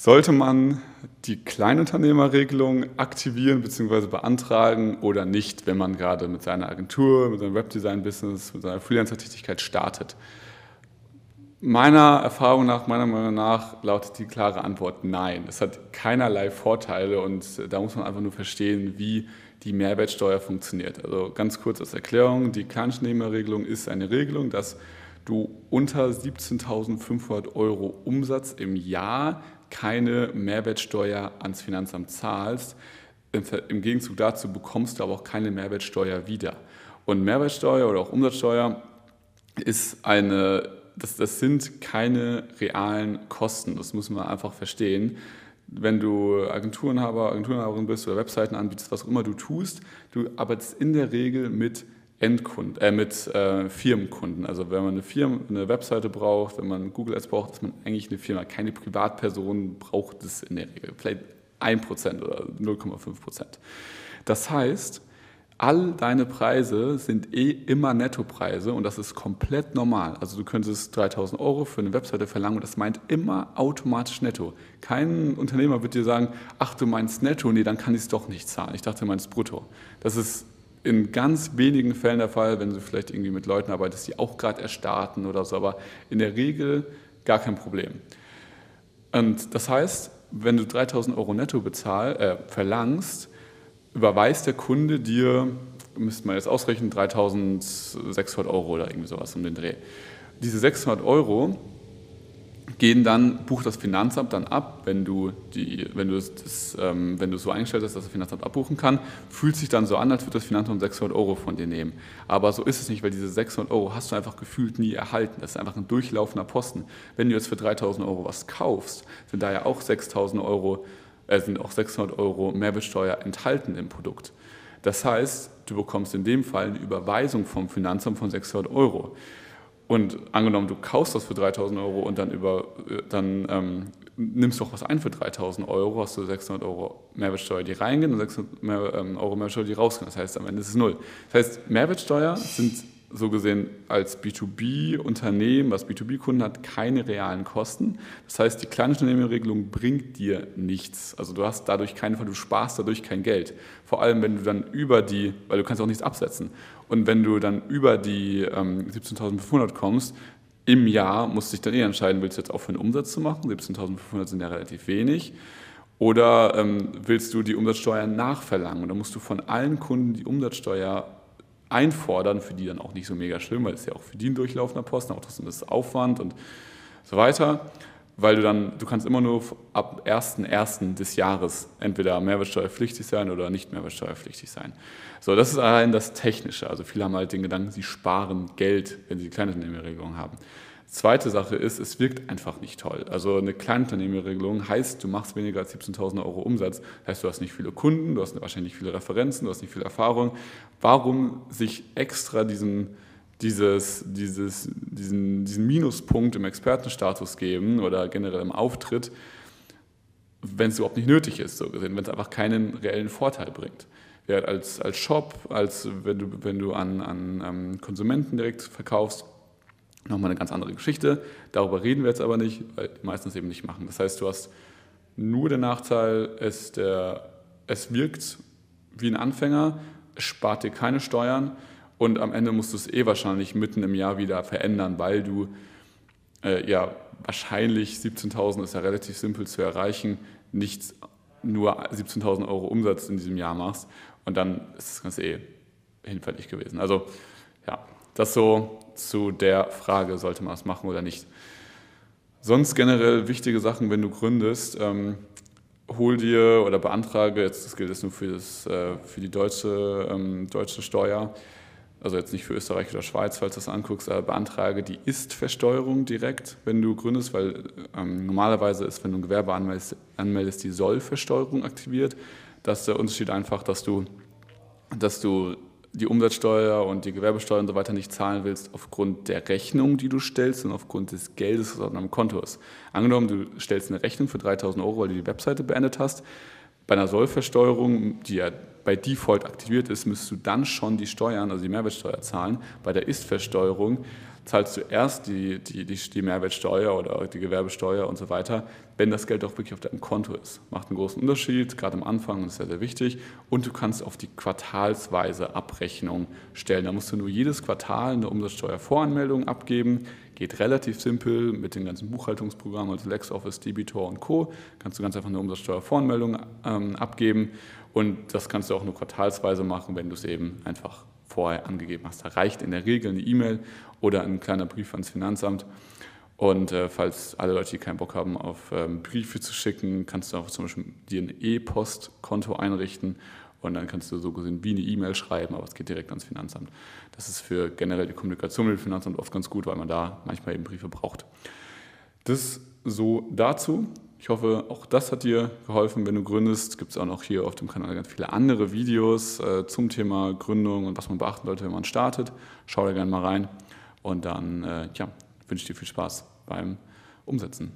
Sollte man die Kleinunternehmerregelung aktivieren bzw. beantragen oder nicht, wenn man gerade mit seiner Agentur, mit seinem Webdesign-Business, mit seiner Freelancer-Tätigkeit startet? Meiner Erfahrung nach, meiner Meinung nach, lautet die klare Antwort nein. Es hat keinerlei Vorteile und da muss man einfach nur verstehen, wie die Mehrwertsteuer funktioniert. Also ganz kurz als Erklärung, die Kleinunternehmerregelung ist eine Regelung, dass du unter 17.500 Euro Umsatz im Jahr keine Mehrwertsteuer ans Finanzamt zahlst. Im Gegenzug dazu bekommst du aber auch keine Mehrwertsteuer wieder. Und Mehrwertsteuer oder auch Umsatzsteuer ist eine, das, das sind keine realen Kosten. Das muss man einfach verstehen. Wenn du Agenturenhaber, Agenturenhaberin bist oder Webseiten anbietest, was auch immer du tust, du arbeitest in der Regel mit Endkunden, äh, mit äh, Firmenkunden. Also wenn man eine Firma, eine Webseite braucht, wenn man Google Ads braucht, ist man eigentlich eine Firma. Keine Privatperson braucht es in der Regel. Vielleicht 1% oder 0,5%. Das heißt, all deine Preise sind eh immer Nettopreise und das ist komplett normal. Also du könntest 3000 Euro für eine Webseite verlangen und das meint immer automatisch netto. Kein Unternehmer wird dir sagen, ach du meinst netto, nee, dann kann ich es doch nicht zahlen. Ich dachte, du meinst brutto. Das ist in ganz wenigen Fällen der Fall, wenn du vielleicht irgendwie mit Leuten arbeitest, die auch gerade erstarten oder so, aber in der Regel gar kein Problem. Und das heißt, wenn du 3000 Euro netto bezahl, äh, verlangst, überweist der Kunde dir, müsste man jetzt ausrechnen, 3600 Euro oder irgendwie sowas um den Dreh. Diese 600 Euro gehen dann, bucht das Finanzamt dann ab, wenn du, die, wenn, du das, ähm, wenn du so eingestellt hast, dass das Finanzamt abbuchen kann, fühlt sich dann so an, als würde das Finanzamt 600 Euro von dir nehmen. Aber so ist es nicht, weil diese 600 Euro hast du einfach gefühlt nie erhalten. Das ist einfach ein durchlaufender Posten. Wenn du jetzt für 3000 Euro was kaufst, sind da ja auch 6000 Euro, äh, sind auch 600 Euro Mehrwertsteuer enthalten im Produkt. Das heißt, du bekommst in dem Fall eine Überweisung vom Finanzamt von 600 Euro. Und angenommen, du kaufst das für 3000 Euro und dann, über, dann ähm, nimmst du auch was ein für 3000 Euro, hast du 600 Euro Mehrwertsteuer, die reingehen und 600 mehr, ähm, Euro Mehrwertsteuer, die rausgehen. Das heißt, am Ende ist es null. Das heißt, Mehrwertsteuer sind so gesehen als B2B-Unternehmen, was B2B-Kunden hat, keine realen Kosten. Das heißt, die Kleinunternehmerregelung bringt dir nichts. Also du hast dadurch keinen Fall, du sparst dadurch kein Geld. Vor allem, wenn du dann über die, weil du kannst auch nichts absetzen. Und wenn du dann über die ähm, 17.500 kommst, im Jahr musst du dich dann eh entscheiden, willst du jetzt aufhören, Umsatz zu machen? 17.500 sind ja relativ wenig. Oder ähm, willst du die Umsatzsteuer nachverlangen? Und dann musst du von allen Kunden die Umsatzsteuer einfordern, für die dann auch nicht so mega schlimm, weil es ja auch für die ein durchlaufender Posten, auch trotzdem ist Aufwand und so weiter, weil du dann, du kannst immer nur ab 1.1. des Jahres entweder mehrwertsteuerpflichtig sein oder nicht mehrwertsteuerpflichtig sein. So, das ist allein das Technische. Also viele haben halt den Gedanken, sie sparen Geld, wenn sie Kleinunternehmerregelung haben. Zweite Sache ist, es wirkt einfach nicht toll. Also eine Kleinunternehmerregelung heißt, du machst weniger als 17.000 Euro Umsatz. Das heißt, du hast nicht viele Kunden, du hast wahrscheinlich viele Referenzen, du hast nicht viel Erfahrung. Warum sich extra diesen, dieses, dieses, diesen, diesen Minuspunkt im Expertenstatus geben oder generell im Auftritt, wenn es überhaupt nicht nötig ist, so gesehen, wenn es einfach keinen reellen Vorteil bringt. Ja, als, als Shop, als wenn du, wenn du an, an ähm, Konsumenten direkt verkaufst, nochmal eine ganz andere Geschichte. Darüber reden wir jetzt aber nicht, weil die meisten es eben nicht machen. Das heißt, du hast nur den Nachteil, es, der, es wirkt wie ein Anfänger, es spart dir keine Steuern und am Ende musst du es eh wahrscheinlich mitten im Jahr wieder verändern, weil du äh, ja wahrscheinlich 17.000 ist ja relativ simpel zu erreichen, nicht nur 17.000 Euro Umsatz in diesem Jahr machst und dann ist das Ganze eh hinfällig gewesen. Also ja, das so zu der Frage, sollte man es machen oder nicht. Sonst generell wichtige Sachen, wenn du gründest, ähm, hol dir oder beantrage, jetzt das gilt jetzt nur für, das, äh, für die deutsche, ähm, deutsche Steuer, also jetzt nicht für Österreich oder Schweiz, falls du das anguckst, aber beantrage die Ist-Versteuerung direkt, wenn du gründest, weil ähm, normalerweise ist, wenn du ein Gewerbe anmeldest, anmeldest die Soll-Versteuerung aktiviert. Das ist der Unterschied einfach, dass du, dass du die Umsatzsteuer und die Gewerbesteuer und so weiter nicht zahlen willst aufgrund der Rechnung, die du stellst und aufgrund des Geldes, was auf deinem Konto ist. Angenommen, du stellst eine Rechnung für 3000 Euro, weil du die Webseite beendet hast. Bei einer Sollversteuerung, die ja bei Default aktiviert ist, müsstest du dann schon die Steuern, also die Mehrwertsteuer zahlen. Bei der Ist-Versteuerung, zahlst du erst die, die, die, die Mehrwertsteuer oder die Gewerbesteuer und so weiter, wenn das Geld auch wirklich auf deinem Konto ist. Macht einen großen Unterschied, gerade am Anfang ist sehr, sehr wichtig. Und du kannst auf die quartalsweise Abrechnung stellen. Da musst du nur jedes Quartal eine Umsatzsteuervoranmeldung abgeben. Geht relativ simpel mit den ganzen Buchhaltungsprogrammen, also LexOffice, Debitor und Co. Kannst du ganz einfach eine Umsatzsteuervoranmeldung ähm, abgeben. Und das kannst du auch nur quartalsweise machen, wenn du es eben einfach vorher angegeben hast. Da reicht in der Regel eine E-Mail oder ein kleiner Brief ans Finanzamt. Und äh, falls alle Leute, die keinen Bock haben, auf ähm, Briefe zu schicken, kannst du auch zum Beispiel dir ein E-Post-Konto einrichten und dann kannst du so gesehen wie eine E-Mail schreiben, aber es geht direkt ans Finanzamt. Das ist für generell die Kommunikation mit dem Finanzamt oft ganz gut, weil man da manchmal eben Briefe braucht. Das so dazu. Ich hoffe, auch das hat dir geholfen, wenn du gründest. Gibt es auch noch hier auf dem Kanal ganz viele andere Videos äh, zum Thema Gründung und was man beachten sollte, wenn man startet. Schau da gerne mal rein und dann äh, ja, wünsche ich dir viel Spaß beim Umsetzen.